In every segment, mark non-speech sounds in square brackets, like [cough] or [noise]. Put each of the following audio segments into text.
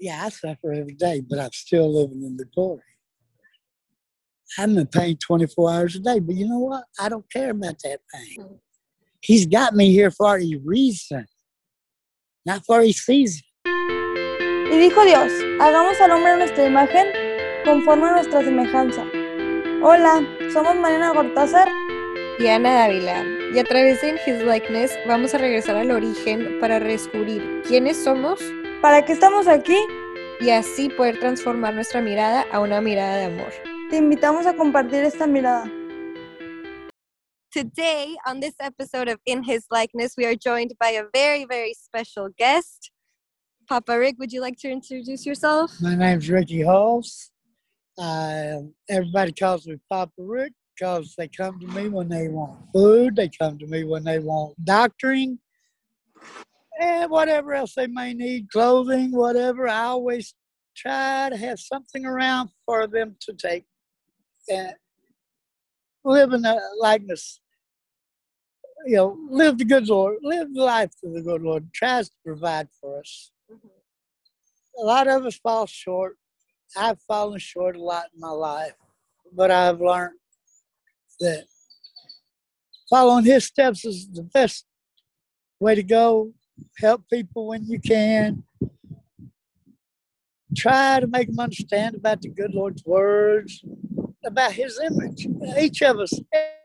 Yeah, I suffer every day, but I'm still living in the glory. I'm in pain 24 hours a day, but you know what? I don't care about that pain. He's got me here for a reason, not for a season. Y dijo Dios, hagamos al hombre a nuestra imagen, conforme a nuestra semejanza. Hola, somos Mariana Gortázar y Ana Dávila, y a través de In His Likeness vamos a regresar al origen para descubrir quiénes somos, para qué estamos aquí y así poder transformar nuestra mirada a una mirada de amor. Te invitamos a compartir esta mirada. Today, on this episode of In His Likeness, we are joined by a very, very special guest. Papa Rick, would you like to introduce yourself? My name's Ricky Halls. Uh, everybody calls me Papa Rick because they come to me when they want food, they come to me when they want doctoring, and whatever else they may need, clothing, whatever. I always try to have something around for them to take and live in a likeness. You know, live the good Lord, live the life of the good Lord, tries to provide for us. Mm-hmm. A lot of us fall short. I've fallen short a lot in my life, but I've learned that following his steps is the best way to go. Help people when you can. Try to make them understand about the good Lord's words, about his image. Each of us,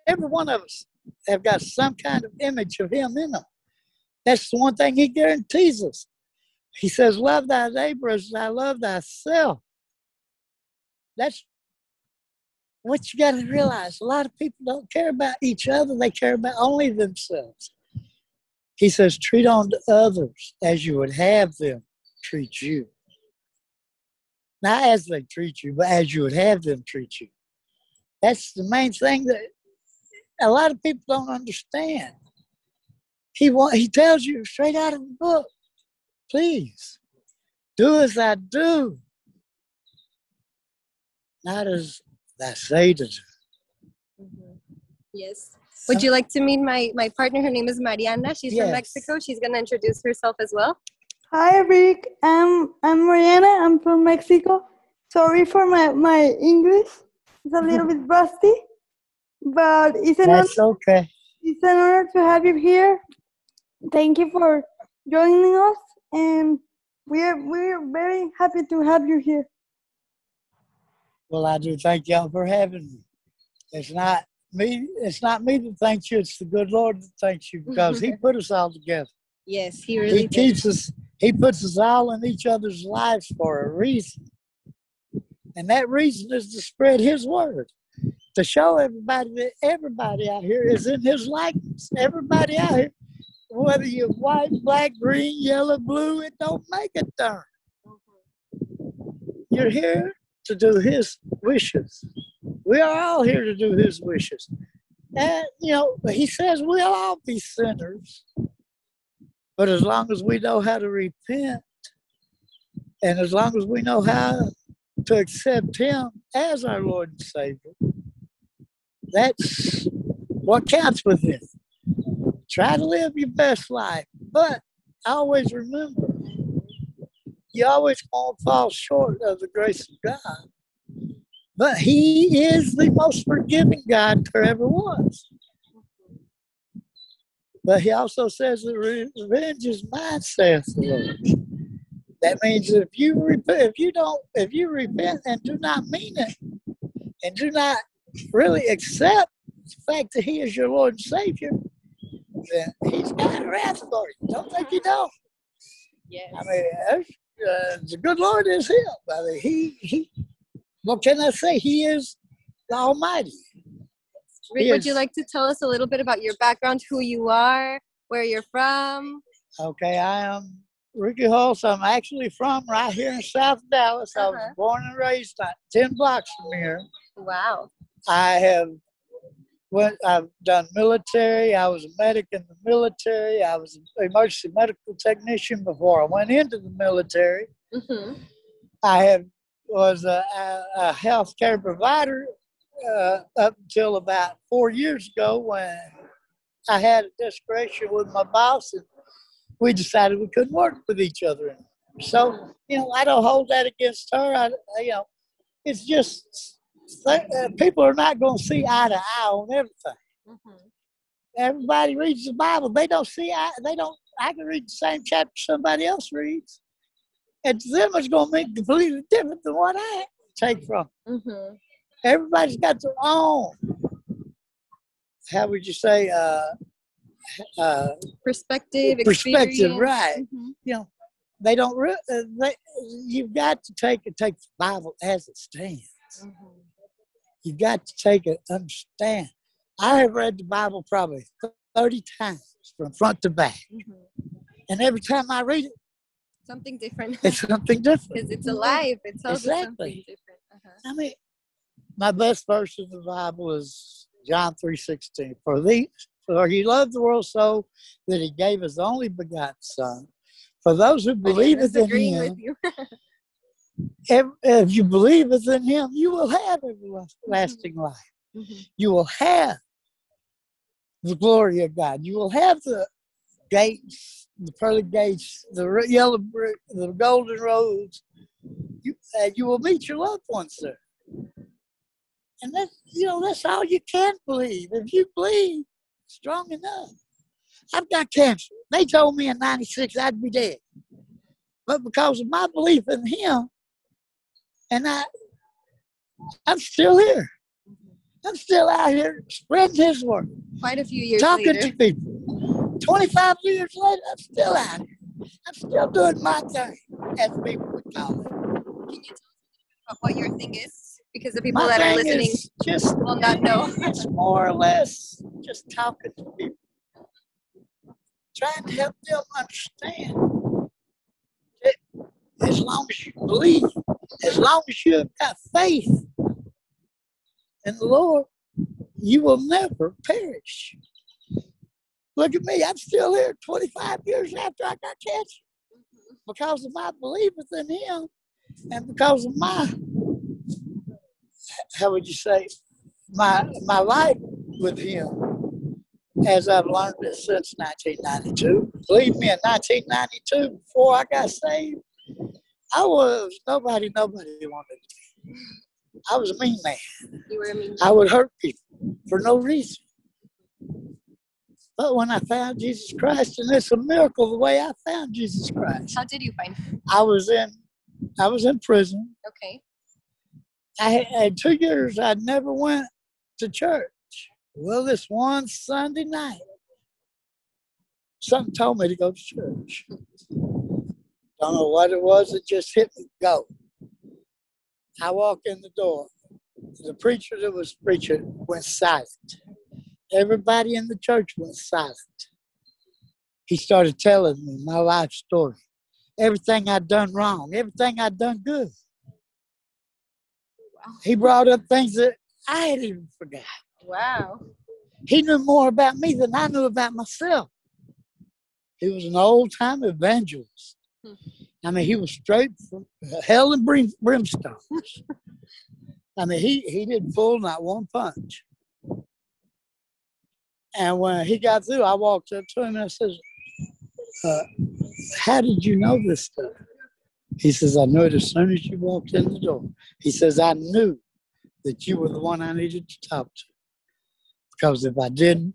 every one of us, have got some kind of image of him in them. That's the one thing he guarantees us. He says, Love thy neighbor as I love thyself. That's what you got to realize a lot of people don't care about each other, they care about only themselves. He says, treat on to others as you would have them treat you. Not as they treat you, but as you would have them treat you. That's the main thing that a lot of people don't understand. He want, he tells you straight out of the book, please do as I do, not as that Satan. Mm-hmm. Yes. Would you like to meet my, my partner? Her name is Mariana. She's yes. from Mexico. She's going to introduce herself as well. Hi, Rick. I'm, I'm Mariana. I'm from Mexico. Sorry for my, my English. It's a little bit rusty, but it's an, That's honor, okay. it's an honor to have you here. Thank you for joining us, and we're, we're very happy to have you here. Well, I do thank y'all for having me. It's not me. It's not me that thanks you. It's the good Lord that thanks you because He mm-hmm. put us all together. Yes, He really. He keeps us. He puts us all in each other's lives for a reason, and that reason is to spread His word, to show everybody that everybody out here is in His likeness. Everybody out here, whether you're white, black, green, yellow, blue, it don't make a darn. Mm-hmm. You're here to do his wishes. We are all here to do his wishes. And, you know, he says we'll all be sinners. But as long as we know how to repent, and as long as we know how to accept him as our Lord and Savior, that's what counts with him. Try to live your best life. But always remember, you always won't fall short of the grace of God. But He is the most forgiving God there ever was. But He also says that revenge is mine, saith the Lord. That means if you repent, if you don't, if you repent and do not mean it, and do not really accept the fact that He is your Lord and Savior, then He's got wrath for you. Don't think you don't. Yes. I mean, uh, the good Lord is Him. I mean, He He. What can I say? He is the Almighty. Rick, would you like to tell us a little bit about your background, who you are, where you're from? Okay, I am Ricky Hulse. I'm actually from right here in South Dallas. Uh-huh. I was uh-huh. born and raised 10 blocks from here. Wow. I have went, I've done military. I was a medic in the military. I was an emergency medical technician before I went into the military. Mm-hmm. I have was a, a, health care provider uh, up until about four years ago when I had a disagreement with my boss and we decided we couldn't work with each other So, you know, I don't hold that against her. I, you know, it's just uh, people are not going to see eye to eye on everything. Mhm. Everybody reads the Bible. They don't see eye, they don't, I can read the same chapter somebody else reads. And to them, it's going to make completely different than what I take from. Mhm. Everybody's got their own, how would you say, uh, uh, Perspective, Perspective, experience. right. Mhm. you know, they don't. Re- uh, they, you've got to take it, take the Bible as it stands. Mhm. You got to take it, understand. I have read the Bible probably thirty times from front to back, Mhm. and every time I read it, Something different. it's something [laughs] different. Because it's alive. It tells us something Exactly. different. Uh-huh. I mean, my best verse in the Bible is John three sixteen. For thee, for he loved the world so that he gave his only begotten Son. For those who believe in him, with you. [laughs] if, if you believe in him, you will have everlasting life. Mhm. You will have the glory of God. You will have the gates, the pearly gates, the yellow brick, the golden roads. You, uh, you will meet your loved ones there. And that's, you know, that's all you can believe. If you believe strong enough. I've got cancer. They told me in 96 I'd be dead. But because of my belief in him, and I, I'm still here. I'm still out here spreading his word, Quite a few years talking later. to people. 25 years later, I'm still out here. I'm still doing my thing, as people would call it. Can you tell us a little bit about what your thing is? Because the people My that are listening just will not know. [laughs] it's more or less just talking to people, trying to help them understand that as long as you believe, as long as you have got faith in the Lord, you will never perish. Look at me, I'm still here 25 years after I got cancer mm-hmm. because of my belief in Him and because of my, how would you say, my my life with him as I've learned it since 1992. Believe me, in 1992, before I got saved, I was nobody, nobody wanted me. I was a mean man. You were a mean. I would hurt people for no reason. But when I found Jesus Christ, and it's a miracle the way I found Jesus Christ. How did you find? him? I was in, I was in prison. Okay. I had, had two years I never went to church. Well, this one Sunday night, something told me to go to church. Don't know what it was, it just hit me. Go. I walk in the door. The preacher that was preaching went silent. Everybody in the church went silent. He started telling me my life story. Everything I'd done wrong, everything I'd done good. Wow. He brought up things that I had even forgot. Wow. He knew more about me than I knew about myself. He was an old time evangelist. Hmm. I mean, he was straight from hell and brim, brimstone. [laughs] I mean, he, he didn't pull not one punch. And when he got through, I walked up to him and I says, uh, How did you know this stuff? He says, I knew it as soon as you walked in the door. He says, I knew that you were the one I needed to talk to. Because if I didn't,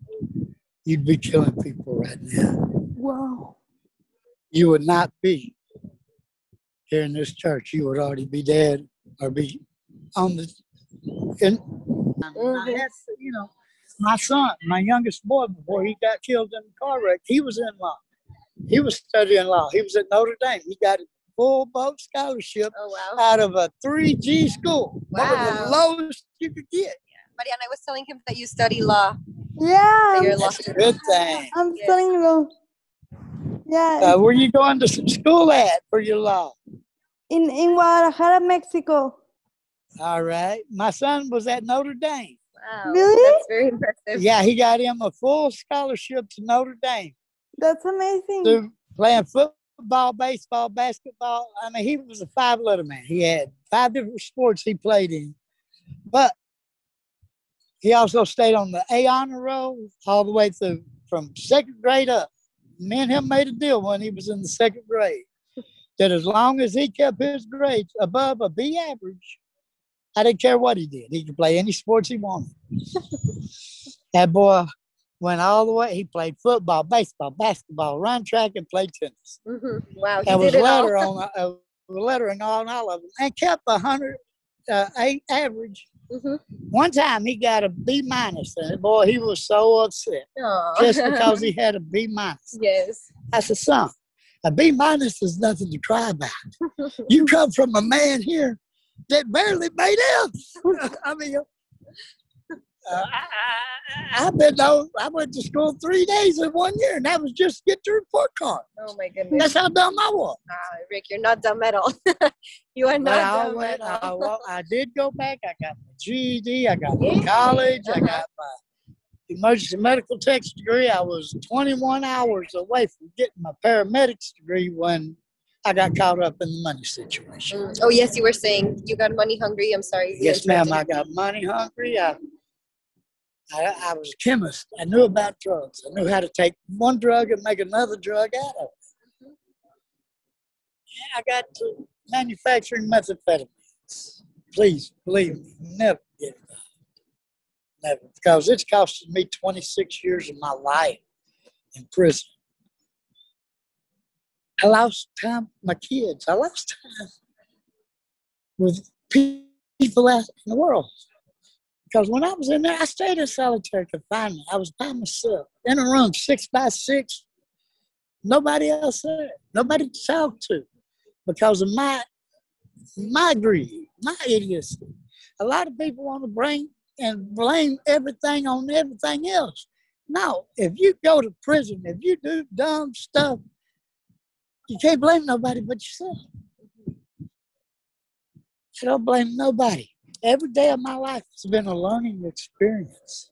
you'd be killing people right now. Wow. You would not be here in this church. You would already be dead or be on the. In, I had, you know, my son, my youngest boy, before he got killed in a car wreck, he was in law. He was studying law. He was at Notre Dame. He got a full boat scholarship Oh wow. out of a 3G school. One of the lowest you could get. Mariana, I was telling him that you study law. Yeah, That I'm, law That's a good thing. I'm Yes. studying law. Yeah, Uh, where you going to s- school at for your law? in in Guadalajara, Mexico. All right. My son was at Notre Dame. Wow. Really? That's very impressive. Yeah, he got him a full scholarship to Notre Dame That's amazing. through playing football, baseball, basketball. I mean, he was a five letter man. He had five different sports he played in. But he also stayed on the A honor roll all the way through from second grade up. Me and him made a deal when he was in the second grade. that as long as he kept his grades above a B average, I didn't care what he did. He could play any sports he wanted. [laughs] that boy went all the way. He played football, baseball, basketball, run track, and played tennis. hmm Wow, he That was did it all. letter [laughs] on uh, lettering on all of them, and kept a hundred uh, eight average. hmm One time he got a B minus, and boy, he was so upset just because he [laughs] had a B minus. yes. I said, son, a B minus is nothing to cry about. You come from a man here that barely made F's. [laughs] I mean, uh, I, I, I've been on, I went to school three days in one year, and that was just to get your report card. Oh my goodness. That's how dumb I was. Ah, Rick, you're not dumb at all. [laughs] you are not I, dumb went, at I, all. [laughs] I did go back. I got my GED. I got my college. I Uh-huh. got my emergency medical techs degree. I was 21 hours away from getting my paramedics degree when I got caught up in the money situation. Mm. Oh yes, you were saying you got money hungry. I'm sorry. Yes, ma'am. I got money hungry. I, I, I was a chemist. I knew about drugs. I knew how to take one drug and make another drug out of it. Yeah, I got to manufacturing methamphetamines. Please believe me, never get involved. Never, because it's costed me 26 years of my life in prison. I lost time with my kids. I lost time with people out in the world. Because when I was in there, I stayed in solitary confinement. I was by myself in a room, six by six. Nobody else there. Nobody to talk to because of my my greed, my idiocy. A lot of people want to bring and blame everything on everything else. No, if you go to prison, if you do dumb stuff, you can't blame nobody but yourself. I don't blame nobody. Every day of my life has been a learning experience.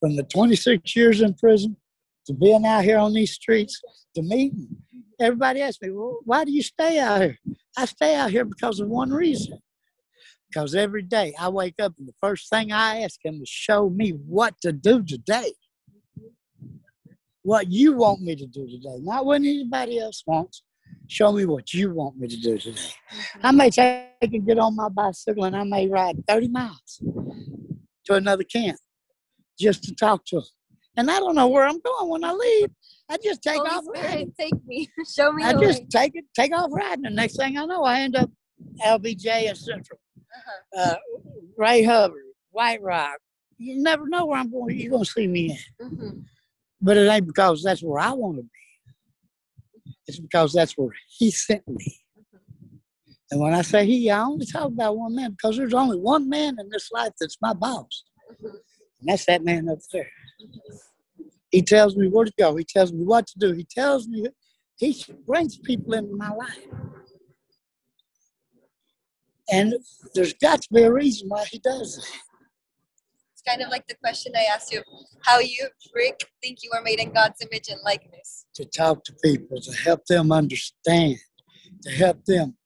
From the 26 years in prison to being out here on these streets to meeting. Everybody asks me, well, why do you stay out here? I stay out here because of one reason. Because every day I wake up and the first thing I ask him is show me what to do today. What you want me to do today, not what anybody else wants. Show me what you want me to do today. I may take and get on my bicycle and I may ride 30 miles to another camp just to talk to them. And I don't know where I'm going when I leave. I just take Holy off riding. Spirit, take me. [laughs] Show me I just way. take it, take off riding. The next thing I know, I end up LBJ and Central, Uh-huh. uh, Ray Hubbard, White Rock. You never know where I'm going. You're gonna see me at, Mhm. But it ain't because that's where I want to be. It's because that's where He sent me. And when I say He, I only talk about one man because there's only one man in this life that's my boss, and that's that man up there. He tells me where to go. He tells me what to do. He tells me he brings people into my life. And there's got to be a reason why he does it. It's kind of like the question I asked you: How you, Rick, think you are made in God's image and likeness? To talk to people, to help them understand, to help them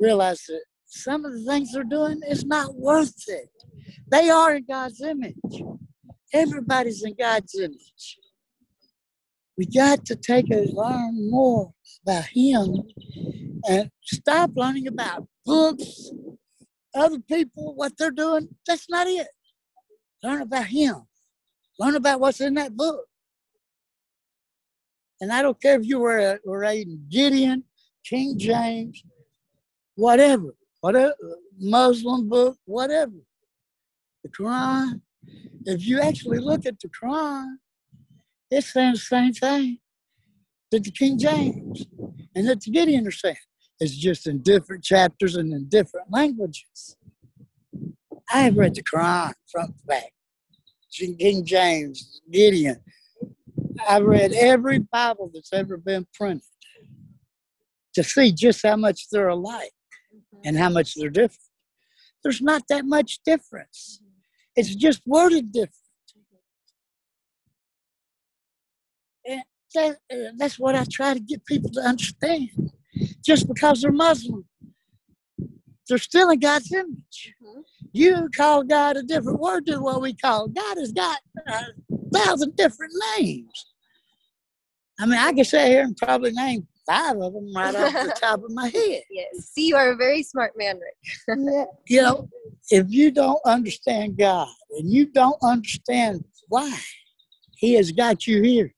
realize that some of the things they're doing is not worth it. They are in God's image. Everybody's in God's image. We got to take and learn more about Him and stop learning about books, other people, what they're doing. That's not it. Learn about Him. Learn about what's in that book. And I don't care if you were, were reading Gideon, King James, whatever, whatever, Muslim book, whatever. The Quran. If you actually look at the Quran, it's saying the same thing that the King James and that the Gideon are saying. It's just in different chapters and in different languages. I have read the Quran front to back. King James, Gideon. I've read every Bible that's ever been printed to see just how much they're alike and how much they're different. There's not that much difference. It's just worded different. And that, that's what I try to get people to understand. Just because they're Muslim, they're still in God's image. Mhm. You call God a different word than what we call. God has got a thousand different names. I mean, I can sit here and probably name five of them right off the [laughs] top of my head. Yes. See, you are a very smart man, Rick. yeah. You know, if you don't understand God and you don't understand why He has got you here,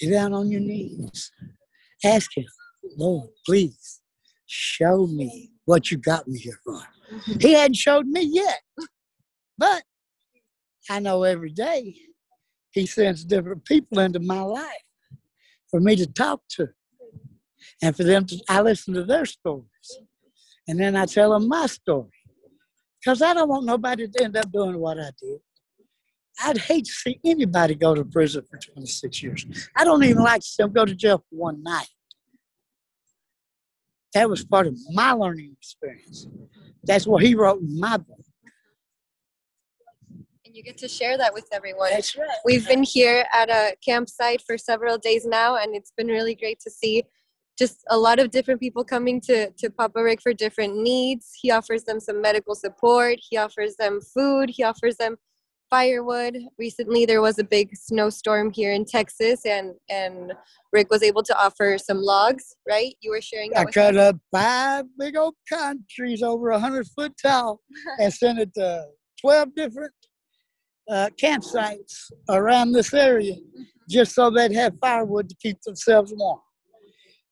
get down on your knees. Ask Him, Lord, please show me what you got me here for. He hadn't showed me yet, but I know every day He sends different people into my life for me to talk to and for them to, I listen to their stories and then I tell them my story because I don't want nobody to end up doing what I did. I'd hate to see anybody go to prison for 26 years. I don't even like to see them go to jail for one night. That was part of my learning experience. That's what he wrote in my book. And you get to share that with everyone. That's right. We've been here at a campsite for several days now, and it's been really great to see just a lot of different people coming to, to Papa Rick for different needs. He offers them some medical support, he offers them food, he offers them firewood. Recently, there was a big snowstorm here in Texas, and, and Rick was able to offer some logs, right? You were sharing that I cut up five big old pine trees over a hundred foot tall [laughs] and sent it to twelve different uh, campsites around this area, just so they'd have firewood to keep themselves warm.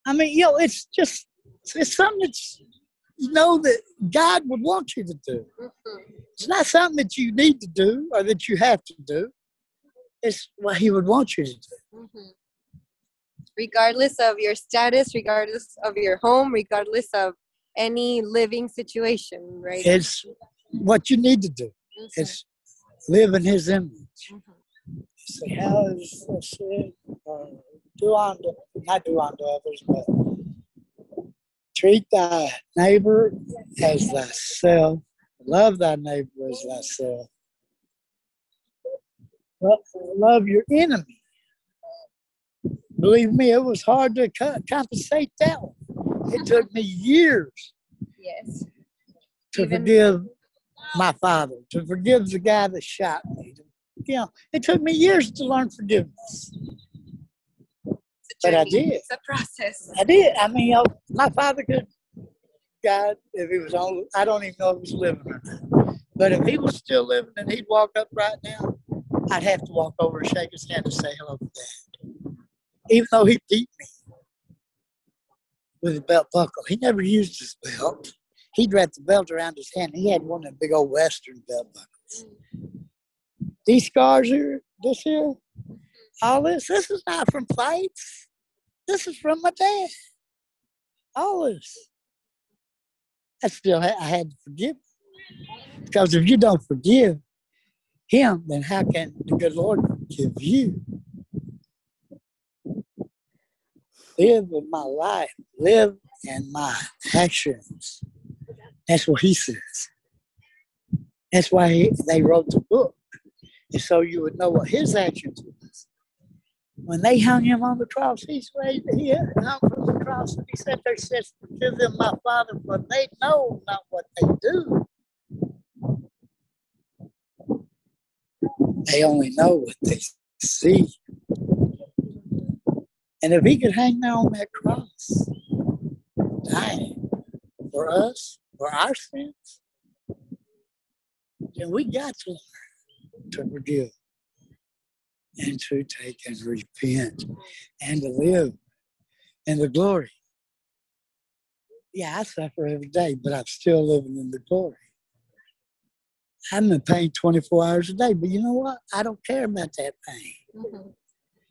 I mean, you know, it's just it's something that's you know that God would want you to do. Mhm. It's not something that you need to do or that you have to do. It's what He would want you to do. Mhm. Regardless of your status, regardless of your home, regardless of any living situation, right? It's what you need to do. Mhm. It's live in His image. Mhm. See, how is this? Uh, do unto, not do unto others, but treat thy neighbor as thyself. Love thy neighbor as thyself. Lo- Love your enemy. Believe me, it was hard to co- compensate that one. It took me years Yes. to Even- forgive my father, to forgive the guy that shot me. You know, it took me years to learn forgiveness. It's a But I did. It's a process. I did. I mean, you know, my father could, God, if he was on, I don't even know if he was living or not. But if he was still living and he'd walk up right now, I'd have to walk over and shake his hand and say hello to dad. Even though he beat me with a belt buckle, he never used his belt. He'd wrap the belt around his hand. He had one of them big old Western belt buckles. These scars here, this here, all this, this is not from fights. This is from my dad. Always. I still ha- I had to forgive. Because if you don't forgive him, then how can the good Lord forgive you? Live in my life, live in my actions. That's what he says. That's why he, they wrote the book. And so you would know what his actions was. When they hung him on the cross, he's raised, he hung from the cross and he said, there says, forgive them, my Father, for they know not what they do. They only know what they see. And if he could hang there on that cross, dying for us, for our sins, then we got to learn to forgive and to take and repent and to live in the glory. Yeah, I suffer every day, but I'm still living in the glory. I'm in pain 24 hours a day, but you know what? I don't care about that pain. Mhm.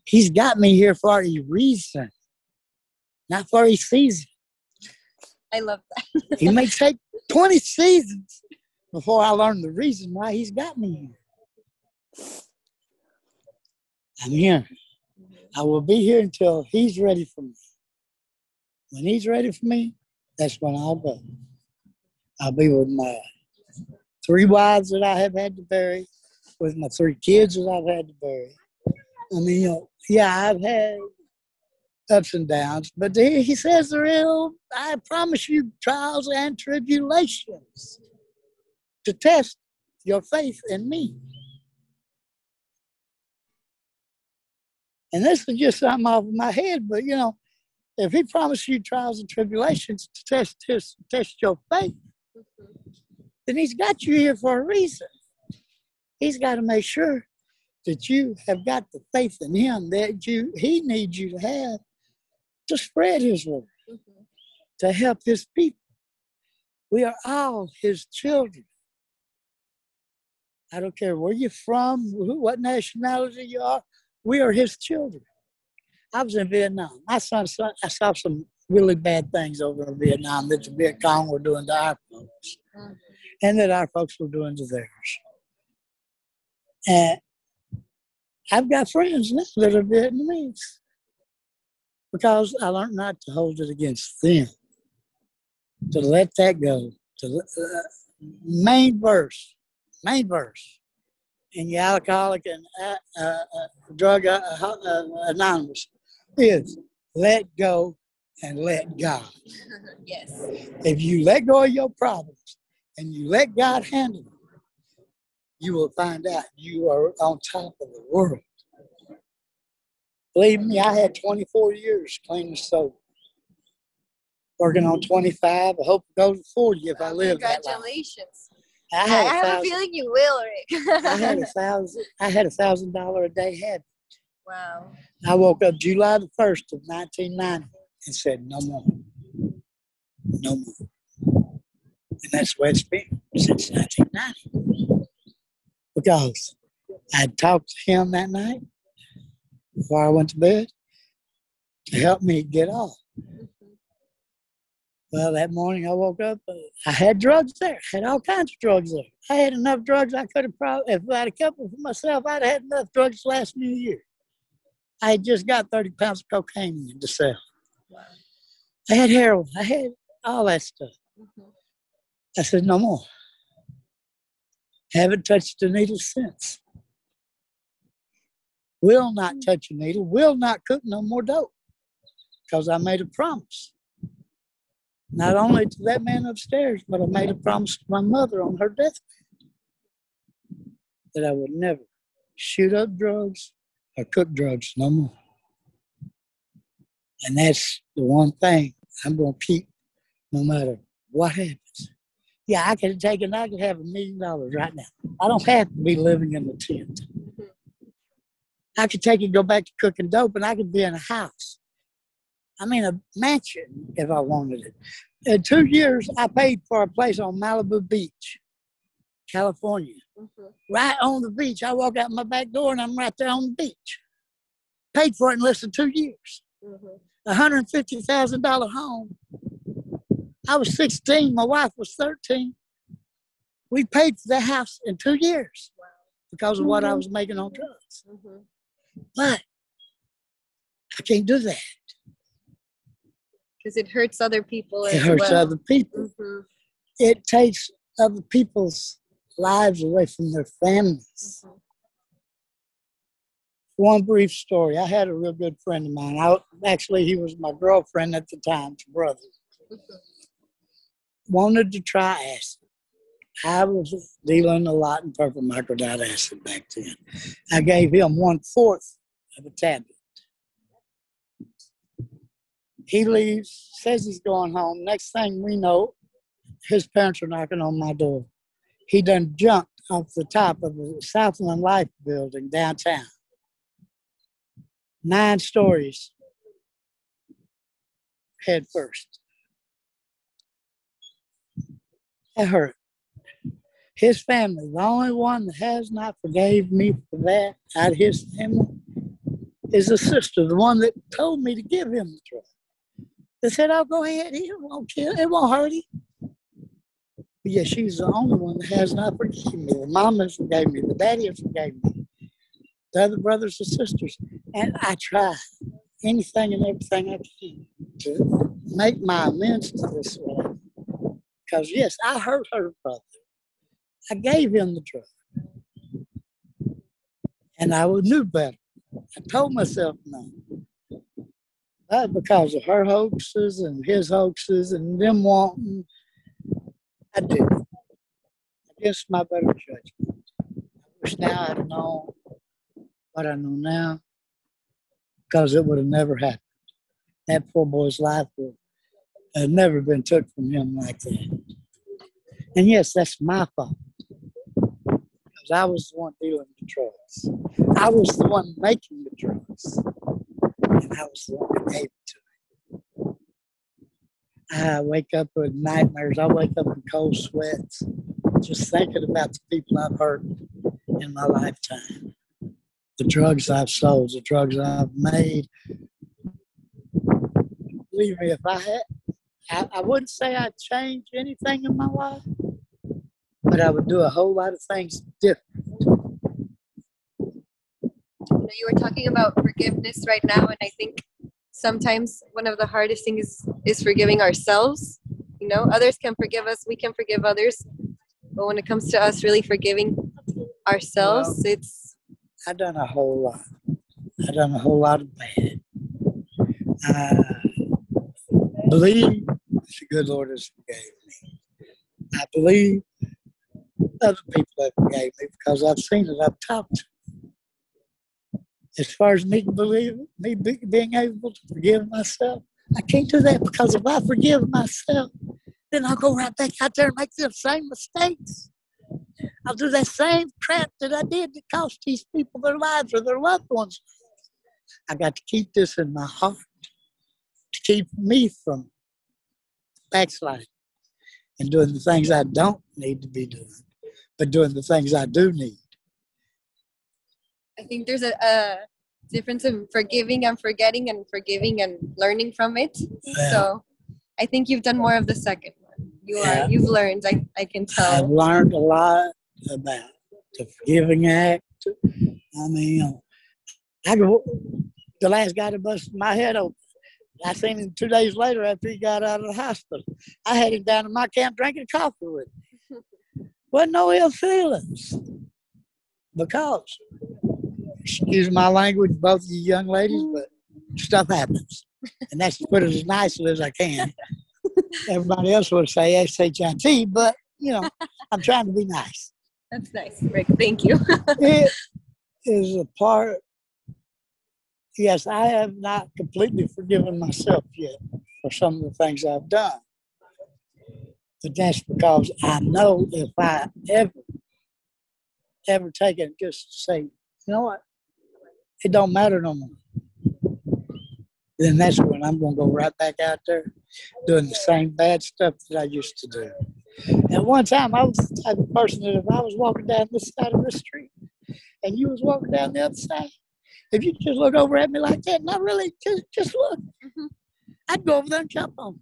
He's got me here for a reason, not for a season. I love that. He may take 20 seasons before I learn the reason why he's got me here. I'm here. I will be here until he's ready for me. When he's ready for me, that's when I'll go. I'll be with my three wives that I have had to bury, with my three kids that I've had to bury. I mean, you know, yeah, I've had ups and downs, but he, he says there will, I promise you, trials and tribulations to test your faith in me. And this is just something off of my head, but you know, if he promised you trials and tribulations to test his test your faith, then he's got you here for a reason. He's got to make sure that you have got the faith in him that you he needs you to have to spread his word, to help his people. We are all his children. I don't care where you're from, what nationality you are, we are his children. I was in Vietnam. Son, son I saw some really bad things over in Vietnam that the Viet Cong were doing to our folks and that our folks were doing to theirs. And I've got friends now that are Vietnamese because I learned not to hold it against them, to let that go. To uh, main verse, main verse in the alcoholic and uh, uh, drug uh, uh, anonymous is let go and let God. [laughs] yes. If you let go of your problems and you let God handle them, you will find out you are on top of the world. Believe me, I had 24 years clean and sober. Working on 25. I hope to go to 40 if I live. Congratulations. I I, have a feeling you will, Rick. I had a [laughs] thousand. I had a thousand dollar a day habit. wow. I woke up July the first of 1990 and said, "No more, no more." And that's where it's been since 1990. Because I talked to him that night before I went to bed to help me get off. Well, that morning I woke up. Uh, I had drugs there. I Had all kinds of drugs there. I had enough drugs. I could have probably, if I had a couple for myself, I'd have had enough drugs last New year. I had just got 30 pounds of cocaine in to sell. Wow. I had heroin. I had all that stuff. Mhm. I said, no more. Haven't touched a needle since. Will not touch a needle. Will not cook no more dope. Because I made a promise. Not only to that man upstairs, but I made a promise to my mother on her deathbed that I would never shoot up drugs or cook drugs no more. And that's the one thing I'm going to keep no matter what happens. Yeah, I could take it. I could have a million dollars right now. I don't have to be living in a tent. I could take it, go back to cooking dope, and I could be in a house. I mean, a mansion if I wanted it. In two years, I paid for a place on Malibu Beach, California. Mhm. Right on the beach. I walk out my back door and I'm right there on the beach. Paid for it in less than two years. Mhm. A $150,000 home. I was 16, my wife was 13. We paid for the house in two years Wow. because of what I was making on drugs. Mhm. But I can't do that. Because it hurts other people. It hurts well. other people. Mhm. It takes other people's lives away from their families. Mhm. One brief story. I had a real good friend of mine. I, actually, he was my girlfriend at the time, brother. Mhm. Wanted to try acid. I was dealing a lot in purple microdot acid back then. I gave him one fourth of a tablet. He leaves, says he's going home. Next thing we know, his parents are knocking on my door. He done jumped off the top of the Southland Life building downtown. Nine stories head first. That hurt. His family, the only one that has not forgave me for that out of his family, is a sister, the one that told me to give him the drug. They said, "Oh, go ahead. He won't kill. It won't hurt him." But yeah, she's the only one that has not forgiven me. The mom has forgave me. The daddy has forgave me. The other brothers and sisters, and I try anything and everything I can to make my amends to this one. Because yes, I hurt her brother. I gave him the drug, and I knew better. I told myself no. But because of her hoaxes and his hoaxes and them wanting, I did it against my better judgment. I wish now I'd known what I know now, because it would have never happened. that poor boy's life would have never been took from him like that. And yes, that's my fault. Because I was the one dealing the drugs. I was the one making the drugs. And I was that gave to. I wake up with nightmares. I wake up in cold sweats just thinking about the people I've hurt in my lifetime. The drugs I've sold, the drugs I've made. Believe me, if I had, I, I wouldn't say I'd change anything in my life, but I would do a whole lot of things different. You, were talking about forgiveness right now, and I think sometimes one of the hardest things is, is forgiving ourselves. You know, others can forgive us, we can forgive others, but when it comes to us really forgiving ourselves, Well, it's I've done a whole lot. I've done a whole lot of bad. I believe the good Lord has forgave me. I believe other people have forgave me because I've seen it. I've talked. As far as me believing, me be, being able to forgive myself, I can't do that because if I forgive myself, then I'll go right back out there and make the same mistakes. I'll do that same crap that I did that cost these people their lives or their loved ones. I got to keep this in my heart to keep me from backsliding and doing the things I don't need to be doing, but doing the things I do need. I think there's a, a difference in forgiving and forgetting and forgiving and learning from it. Yeah. So I think you've done more of the second one. You Yeah. are you've learned, I, I can tell. I've learned a lot about the forgiving act. I mean, I go, the last guy that busted my head open. I seen him two days later after he got out of the hospital. I had him down in my camp drinking coffee with me. [laughs] Wasn't no ill feelings. Because, excuse my language, both of you young ladies, mm. but stuff happens. And that's to put it as nicely as I can. [laughs] Everybody else would say S-H-I-T, but, you know, I'm trying to be nice. That's nice, Rick. Thank you. [laughs] it is a part. Yes, I have not completely forgiven myself yet for some of the things I've done. But that's because I know if I ever, ever take it just to say, you know what, it don't matter no more. Then that's when I'm going to go right back out there doing the same bad stuff that I used to do. At one time, I was the type of person that if I was walking down this side of the street and you was walking down the other side, if you just look over at me like that, not really, just just look, Mhm. I'd go over there and jump on.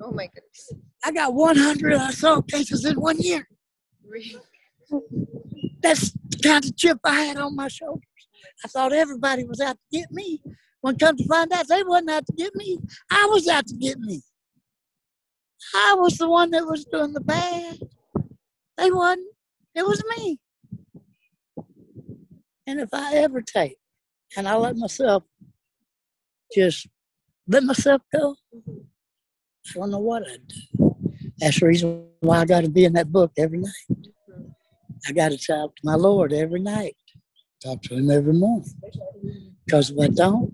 Oh my goodness. I got 100 assault cases in one year. Rick. That's the kind of chip I had on my shoulders. I thought everybody was out to get me. When come to find out, they wasn't out to get me. I was out to get me. I was the one that was doing the bad. They wasn't. It was me. And if I ever take and I let myself just let myself go, I don't know what I'd do. That's the reason why I got to be in that book every night. I got to talk to my Lord every night, talk to Him every morning. Because if I don't,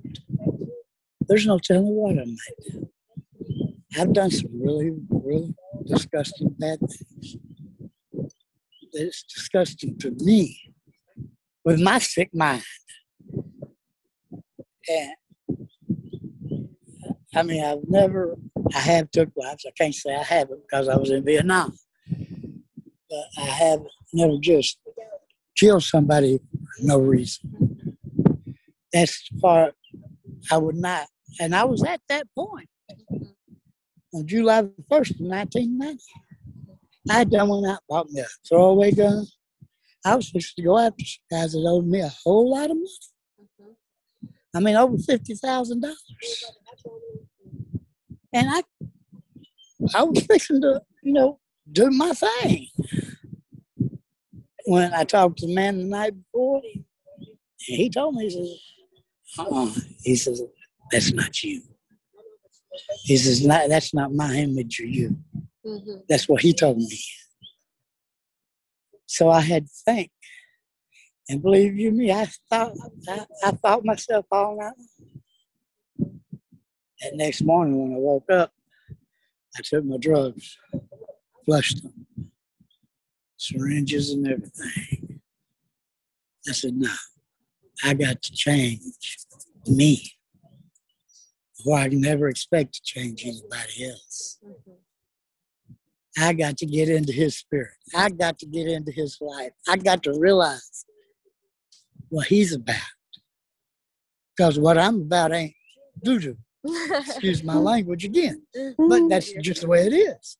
there's no telling what I might do. I've done some really, really disgusting bad things. It's disgusting to me with my sick mind. And I mean, I've never, I have took lives. I can't say I haven't because I was in Vietnam. But I have never just killed somebody no reason. That's part I would not. And I was at that point on July the 1st, 1990. I done went out bought me a throwaway gun. I was supposed to go after some guys that owed me a whole lot of money. I mean, over $50,000. And I, I was fixing to, you know, do my thing. When I talked to the man the night before, he told me, he says, uh-uh. He says, that's not you. He says, "Not- that's not my image of you. Mhm. That's what he told me. So I had to think. And believe you me, I thought I, I thought myself all night. That next morning when I woke up, I took my drugs, flushed them, syringes and everything. I said, no, I got to change me. Or I can never expect to change anybody else. I got to get into his spirit. I got to get into his life. I got to realize what he's about. Because what I'm about ain't doo doo. [laughs] Excuse my language again. But that's mm-hmm. just the way it is.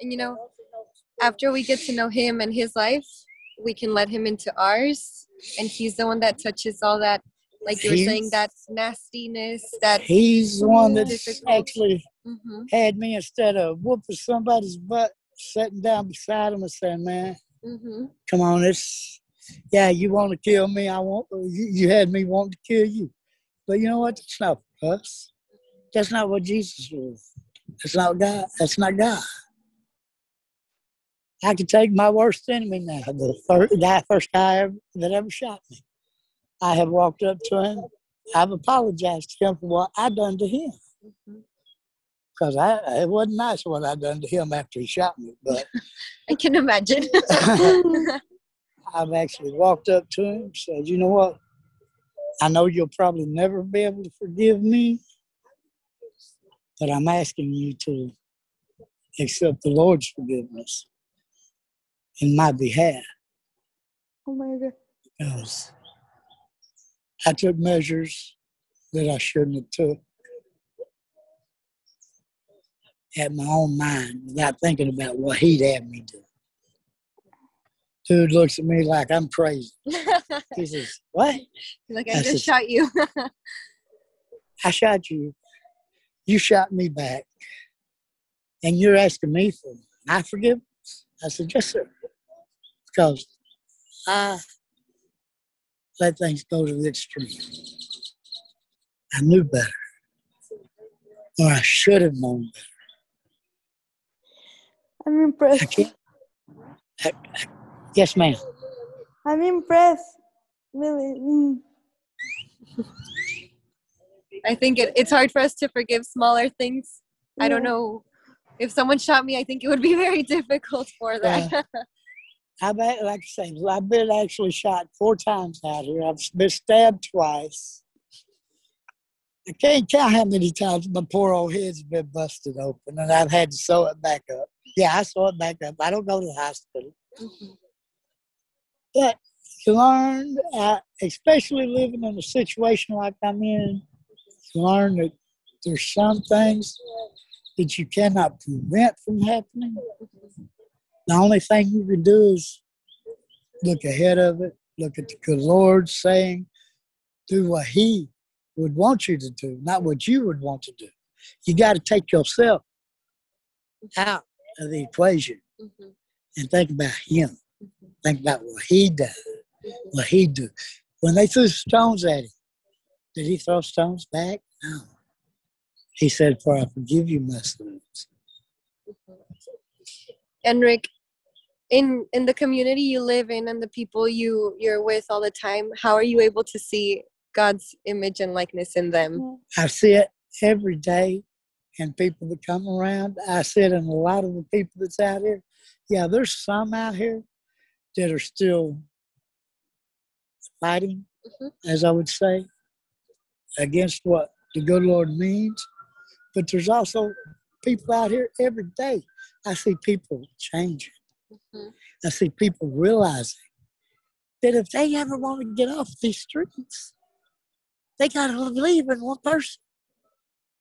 and you know, after we get to know him and his life, we can let him into ours, and he's the one that touches all that, like you were saying, that nastiness, that. He's the one Difficult. actually hmm had me instead of whooping somebody's butt, sitting down beside him and saying, Man, hmm come on, it's yeah, you want to kill me. I want you, you had me wanting to kill you. But you know what? That's not us. That's not what Jesus was. That's not God. That's not God. I can take my worst enemy now, the first guy, first guy ever, that ever shot me. I have walked up to him. I've apologized to him for what I done to him mm-hmm. because I it wasn't nice what I done to him after he shot me. But [laughs] I can imagine. [laughs] I've actually walked up to him and said, you know what? I know you'll probably never be able to forgive me, but I'm asking you to accept the Lord's forgiveness in my behalf Oh my god. because I took measures that I shouldn't have took at my own mind without thinking about what he'd have me do. Dude looks at me like I'm crazy. [laughs] He says, What? like I That's just just- shot you. [laughs] I shot you. You shot me back. And you're asking me for my forgiveness? I said, Yes, sir. Because I let things go to the extreme. I knew better. Or I should have known better. I'm impressed. can't. I, I, yes, ma'am. I'm impressed. Really. Mm. I think it, it's hard for us to forgive smaller things. I don't know. If someone shot me, I think it would be [laughs] very difficult for that. I've like I say, I've been actually shot four times out here. I've been stabbed twice. I can't count how many times my poor old head's been busted open, and I've had to sew it back up. Yeah, I sew it back up. I don't go to the hospital. Mhm. But you learn, uh, especially living in a situation like I'm in, you learn that there's some things that you cannot prevent from happening. The only thing you can do is look ahead of it, look at the good Lord saying, do what He would want you to do, not what you would want to do. You got to take yourself out of the equation Mhm. and think about Him. Mm-hmm. Think about what He done, mm-hmm. what He do. When they threw stones at Him, did He throw stones back? No. He said, "For I forgive you my sins." Mm-hmm. And Rick, in in the community you live in and the people you you're with all the time, how are you able to see God's image and likeness in them? I see it every day and people that come around. I see it in a lot of the people that's out here. Yeah, there's some out here that are still fighting, Mhm. as I would say, against what the good Lord means. But there's also people out here every day. I see people changing. Mhm. I see people realizing that if they ever want to get off these streets, they got to believe in one person.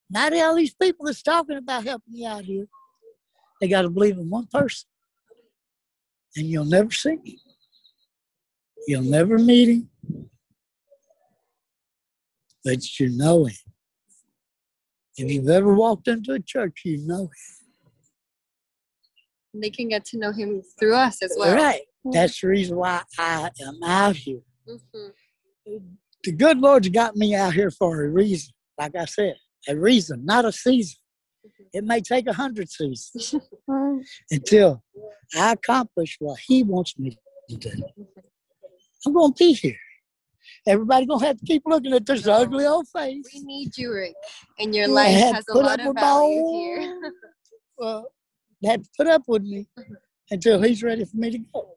Not all these people that's talking about helping you out here. They got to believe in one person. And you'll never see him. You'll never meet him. But you know him. If you've ever walked into a church, you know him. They can get to know Him through us as well. Right. That's the reason why I am out here. Mhm. The good Lord's got me out here for a reason. Like I said, a reason, not a season. It may take a hundred seasons [laughs] until I accomplish what He wants me to do. I'm going to be here. Everybody gonna have to keep looking at this ugly old face. We need you, Rick, and your life has a lot of value here. Uh, [laughs] have to put up with me until he's ready for me to go.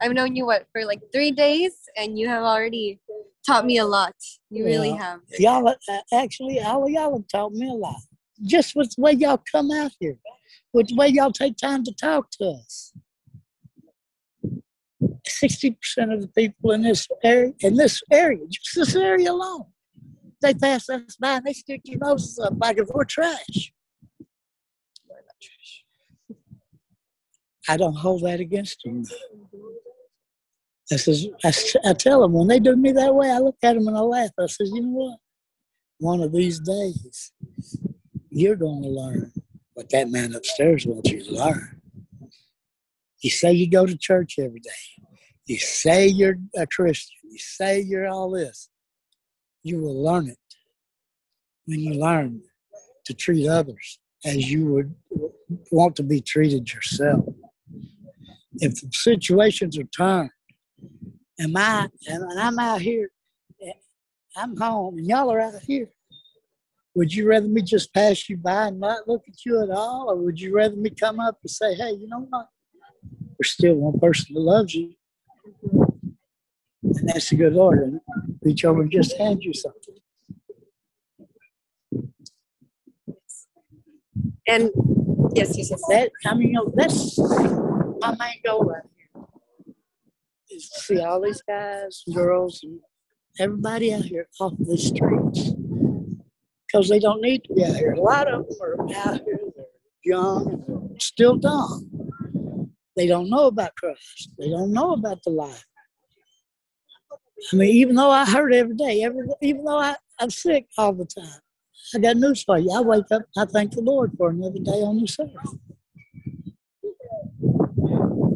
I've known you what for like three days, and you have already taught me a lot. You really have. Y'all, uh, actually, all of y'all have taught me a lot. Just with the way y'all come out here, with the way y'all take time to talk to us. Sixty percent of the people in this area, in this area, just this area alone, they pass us by and they stick their noses up like if we're trash. I don't hold that against them. I says, I, I tell them when they do me that way, I look at them and I laugh. I says, you know what? One of these days, you're going to learn what that man upstairs wants you to learn. You say you go to church every day. You say you're a Christian. You say you're all this. You will learn it when you learn to treat others as you would want to be treated yourself. If the situations are turned, am I, and I'm out here, eh, I'm home, and y'all are out here. Would you rather me just pass you by and not look at you at all, or would you rather me come up and say, hey, you know what? There's still one person that loves you, and that's the good Lord. And reach over and just hand you something. And yes, yes, yes. That I mean, you know, that's my main goal right here. To see all these guys, girls, and everybody out here off the streets because they don't need to be out here. A lot of them are out here. They're young they're still dumb. They don't know about Christ. They don't know about the life. I mean, even though I hurt every day, every even though I, I'm sick all the time, I got news for you. I wake up, I thank the Lord for another day on this earth.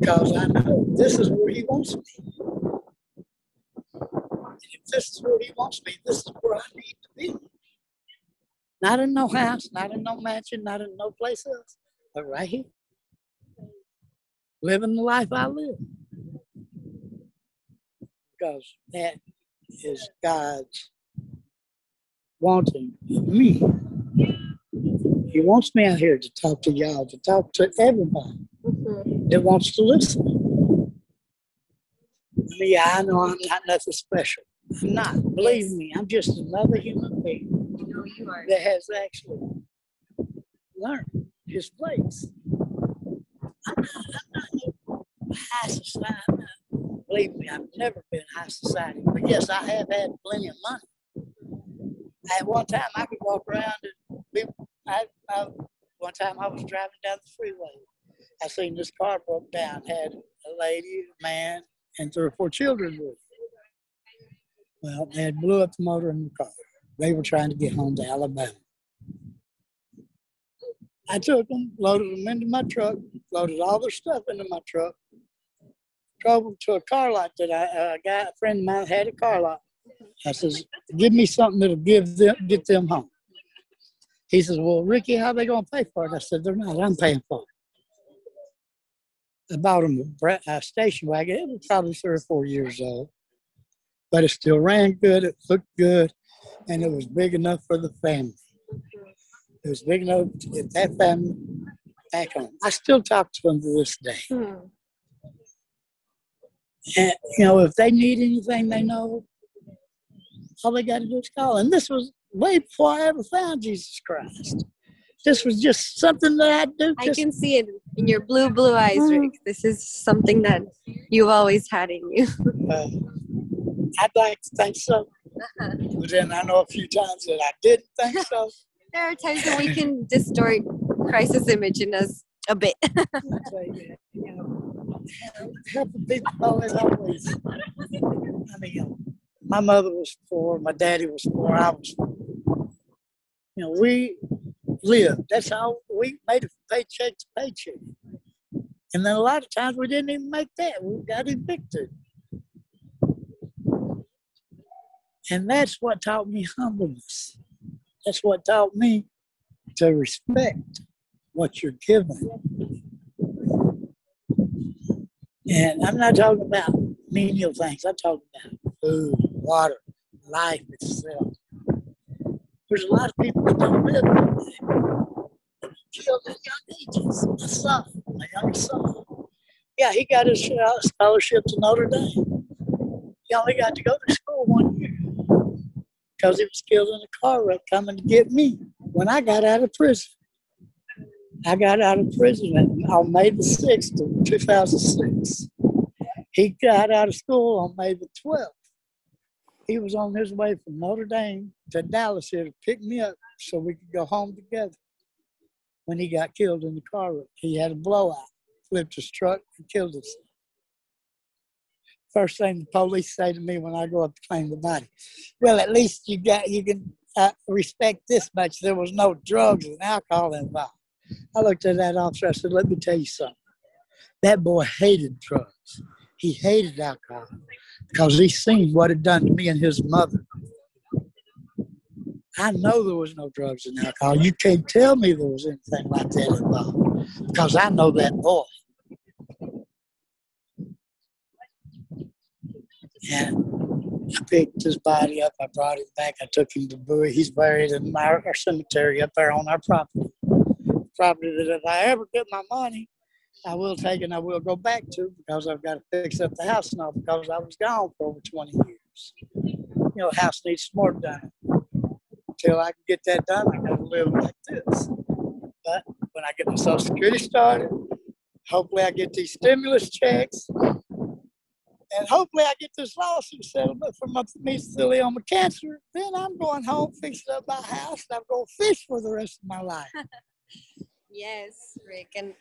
Because I know this is where He wants me. And if this is where He wants me, this is where I need to be. Not in no house, not in no mansion, not in no place else, but right here. Living the life I live. Because that is God's wanting me. He wants me out here to talk to y'all, to talk to everybody. That wants to listen. Me, I know I'm not nothing special. I'm not. Believe me, I'm just another human being I know you are. that has actually learned his place. I'm not, I'm not high society. Believe me, I've never been high society. But yes, I have had plenty of money. At one time, I could walk around and be. I, I, one time, I was driving down the freeway. I seen this car broke down. Had a lady, a man, and three or four children with it. Well, they had blew up the motor in the car. They were trying to get home to Alabama. I took them, loaded them into my truck, loaded all their stuff into my truck, drove them to a car lot that I, uh, guy, a friend of mine had a car lot. I says, give me something that'll give them, get them home. He says, well, Ricky, how they gonna pay for it? I said, they're not, I'm paying for it. I bought them a, bra- a station wagon. It was probably three or four years old, but it still ran good. It looked good, and it was big enough for the family. It was big enough to get that family back home. I still talk to them to this day. Hmm. And, you know, if they need anything, they know all they got to do is call. And this was way before I ever found Jesus Christ. This was just something that I do. I can see it in your blue, blue eyes, Mm. Rick. This is something that you've always had in you. [laughs] uh, I'd like to think so. But then I know a few times that I didn't think so. [laughs] There are times that we can distort Christ's image in us a bit. you know, helping people always, always. I mean, my mother was poor, my daddy was poor, I was poor. You know, we lived. That's how we made a paycheck to paycheck. And then a lot of times we didn't even make that. We got evicted. And that's what taught me humbleness. That's what taught me to respect what you're given. And I'm not talking about menial things. I'm talking about food, water, life itself. There's a lot of people that don't live that. Killed at young ages. My son, my youngest son. Yeah, he got his uh, scholarship to Notre Dame. He only got to go to school one year because he was killed in a car wreck coming to get me when I got out of prison. I got out of prison on May the 6th of 2006. He got out of school on May the 12th. He was on his way from Notre Dame to Dallas here to pick me up so we could go home together. When he got killed in the car wreck, he had a blowout, flipped his truck, and killed himself. First thing the police say to me when I go up to claim the body, well, at least you got you can uh, respect this much. There was no drugs and alcohol involved. I looked at that officer. I said, "Let me tell you something. That boy hated drugs. He hated alcohol because he seen what it done to me and his mother. I know there was no drugs and alcohol. You can't tell me there was anything like that involved because I know that boy. And I picked his body up. I brought him back. I took him to Bowie. He's buried in our, our cemetery up there on our property. Property that if I ever get my money, I will take and I will go back to because I've got to fix up the house now because I was gone for over 20 years. You know, the house needs some work done. Until I can get that done, I got to live like this. But when I get my Social Security started, hopefully I get these stimulus checks, and hopefully I get this lawsuit settlement for my mesothelioma cancer. Then I'm going home, fixing up my house, and I'm going to fish for the rest of my life. [laughs] Yes, Rick. And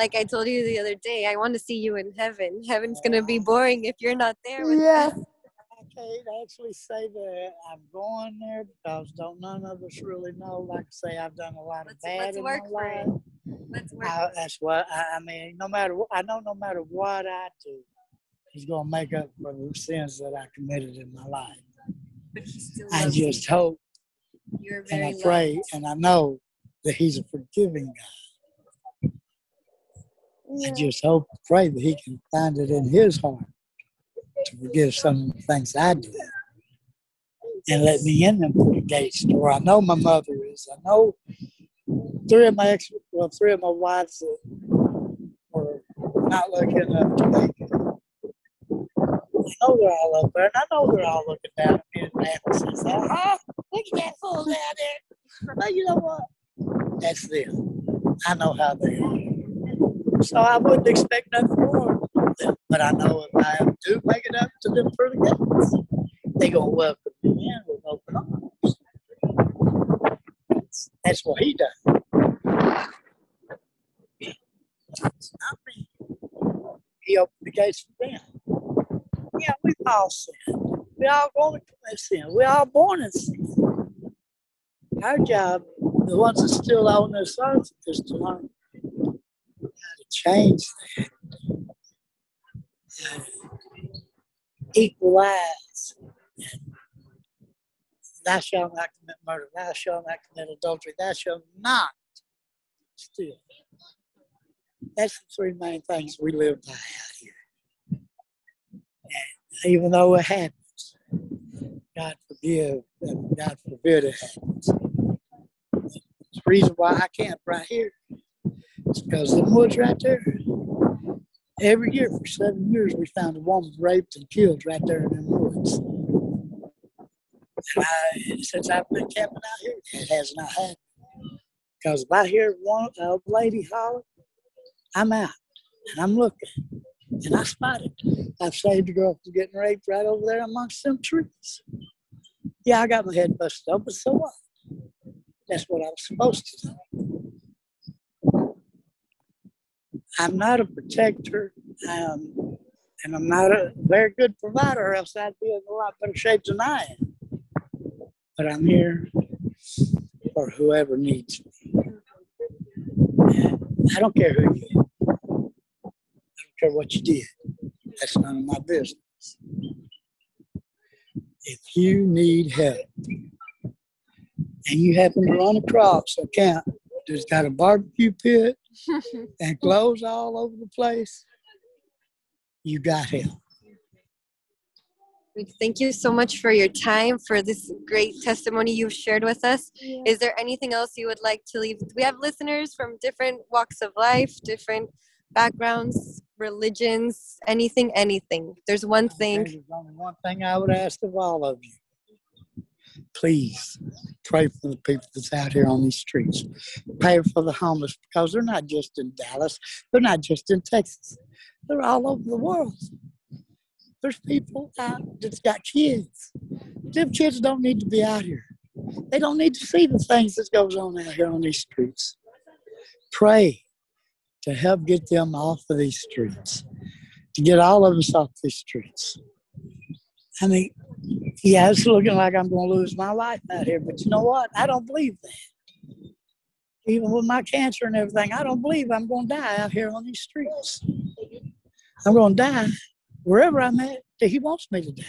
like I told you the other day, I want to see you in heaven. Heaven's gonna be boring if you're not there with Yeah. us. I can't actually say that I'm going there because don't none of us really know. Like I say, I've done a lot of Let's- bad let's in work my for it. life. Let's work. I, that's what I, I mean. No matter what, I know no matter what I do, He's gonna make up for the sins that I committed in my life. but he still I loves you. just hope You're and I pray loved. and I know that He's a forgiving God. I Yeah. just hope, and pray that He can find it in His heart to forgive some of the things I did and let me in them pretty gates to where I know my mother is. I know three of my ex, well, three of my wives that were not looking up to me. I know they're all up there, and I know they're all looking down at me and laughing. Says, "Uh-huh, look at that fool down there." But you know what? That's them. I know how they are. So I wouldn't expect nothing more. But I know if I do make it up to them for the gates, they're gonna welcome me in with open arms. That's, that's what he does. It's not me. He opened the gates for them. Yeah, we've all sinned. We all going to commit sin. We all born in sin. Our job, the ones that still own this earth, is to learn to change equalize. Thou shalt not commit murder. Thou shalt not commit adultery. Thou shalt not steal. That's the three main things we live by out here. And even though it happens, God forgive God forbid it happens. The reason why I camp right here because the woods right there. Every year for seven years, we found a woman raped and killed right there in the woods. And I, since I've been camping out here, it has not happened. Because if I hear one a lady holler, I'm out and I'm looking and I spot it. I've saved a girl from getting raped right over there amongst them trees. Yeah, I got my head busted open, so what? That's what I was supposed to do. I'm not a protector, um, and I'm not a very good provider, else I'd be in a lot better shape than I am. But I'm here for whoever needs me. I don't care who you are. I don't care what you did. That's none of my business. If you need help and you happen to run across a camp that's got a barbecue pit [laughs] and clothes all over the place, you got him. Thank you so much for your time, for this great testimony you've shared with us. Yeah. Is there anything else you would like to leave? We have listeners from different walks of life, different backgrounds, religions, anything, anything. There's one thing. There's only one thing I would ask of all of you. Please pray for the people that's out here on these streets. Pray for the homeless because they're not just in Dallas, they're not just in Texas, they're all over the world. There's people out that's got kids. Them kids don't need to be out here. They don't need to see the things that goes on out here on these streets. Pray to help get them off of these streets, to get all of us off these streets. I mean, yeah, it's looking like I'm going to lose my life out here, but you know what? I don't believe that. Even with my cancer and everything, I don't believe I'm going to die out here on these streets. I'm going to die wherever I'm at that He wants me to die.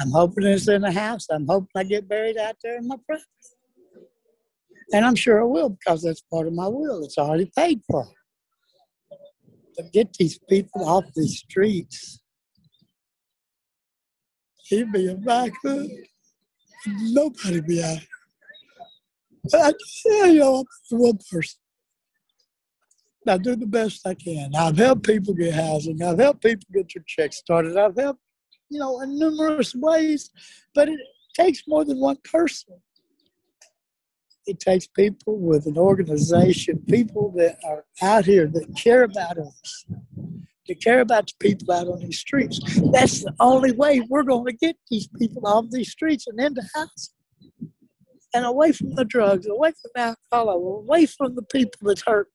I'm hoping it's in the house. I'm hoping I get buried out there in my property. And I'm sure I will because that's part of my will. It's already paid for. To get these people off these streets, he'd be a backward. Nobody be out. But I, you know, one person. I do the best I can. I've helped people get housing. I've helped people get their checks started. I've helped, you know, in numerous ways. But it takes more than one person. It takes people with an organization, people that are out here that care about us, that care about the people out on these streets. That's the only way we're going to get these people off these streets and into housing. And away from the drugs, away from alcohol, away from the people that's hurt.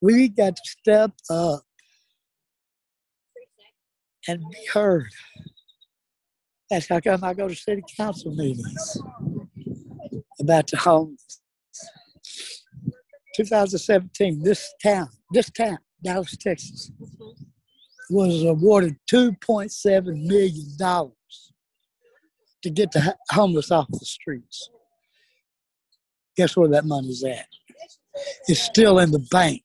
We got to step up and be heard. That's how come I go to city council meetings about the homeless. 2017, this town, this town, Dallas, Texas, was awarded $2.7 million to get the homeless off the streets. Guess where that money's at? It's still in the bank,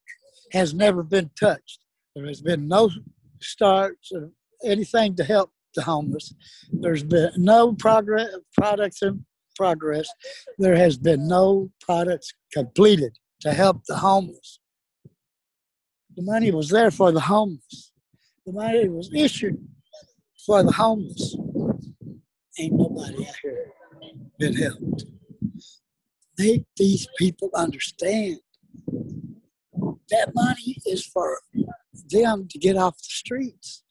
has never been touched. There has been no starts or anything to help the homeless. There's been no progress, products in progress. There has been no products completed to help the homeless. The money was there for the homeless. The money was issued for the homeless. Ain't nobody out here been helped. Make these people understand that money is for them to get off the streets,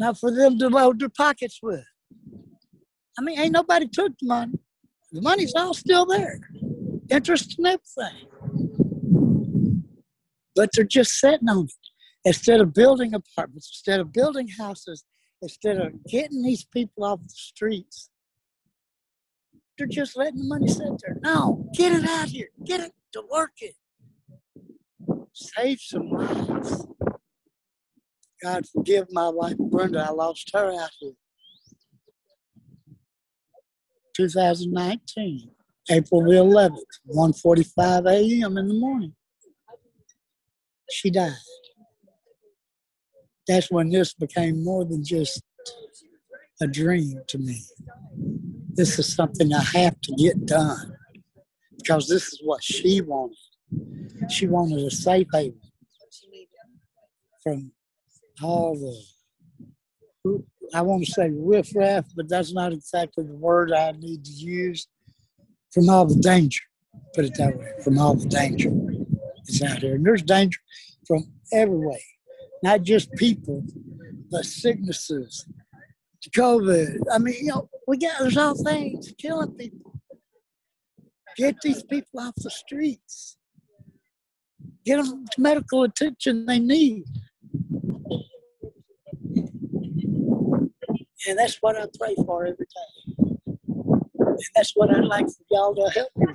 not for them to load their pockets with. I mean, ain't nobody took the money. The money's all still there, interest and everything. But they're just sitting on it. Instead of building apartments, instead of building houses, instead of getting these people off the streets, they're just letting the money sit there. No, get it out here. Get it to work it. Save some lives. God forgive my wife Brenda. I lost her out here. 2019, April the 11th, 1:45 a.m. in the morning. She died. That's when this became more than just a dream to me. This is something I have to get done because this is what she wanted. She wanted a safe haven from all the, I want to say riffraff, but that's not exactly the word I need to use. From all the danger, put it that way, from all the danger that's out here. And there's danger from every way, not just people, but sicknesses, COVID. I mean, you know, we got, there's all things killing people. Get these people off the streets. Get them the medical attention they need. And that's what I pray for every day. And that's what I'd like for y'all to help me.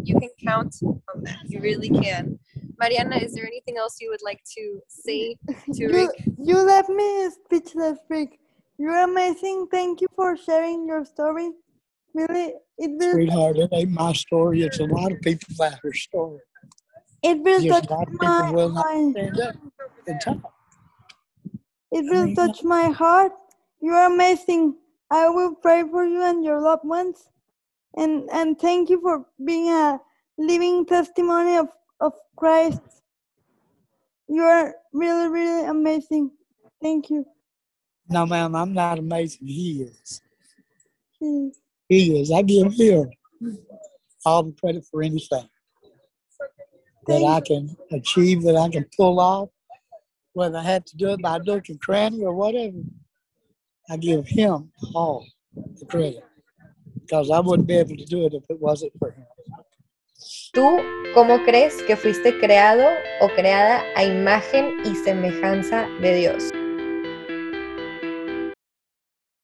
Of course, you can count on that. You really can. Mariana, is there anything else you would like to say [laughs] to You, Rick? you left me speechless, Rick. You're amazing. Thank you for sharing your story. Really, it will, Sweetheart, it ain't my story. It's a lot of people's out here story. it will Just touch a lot of my people will not mind. stand up and talk. It really Amen. touched my heart. You are amazing. I will pray for you and your loved ones. And and thank you for being a living testimony of, of Christ. You are really, really amazing. Thank you. No, ma'am, I'm not amazing. He is. Please. He is. I give him all the credit for anything that I can achieve, that I can pull off, whether I had to do it by nook and cranny or whatever. I give him all the credit because I wouldn't be able to do it if it wasn't for him. ¿Tú cómo crees que fuiste creado o creada a imagen y semejanza de Dios?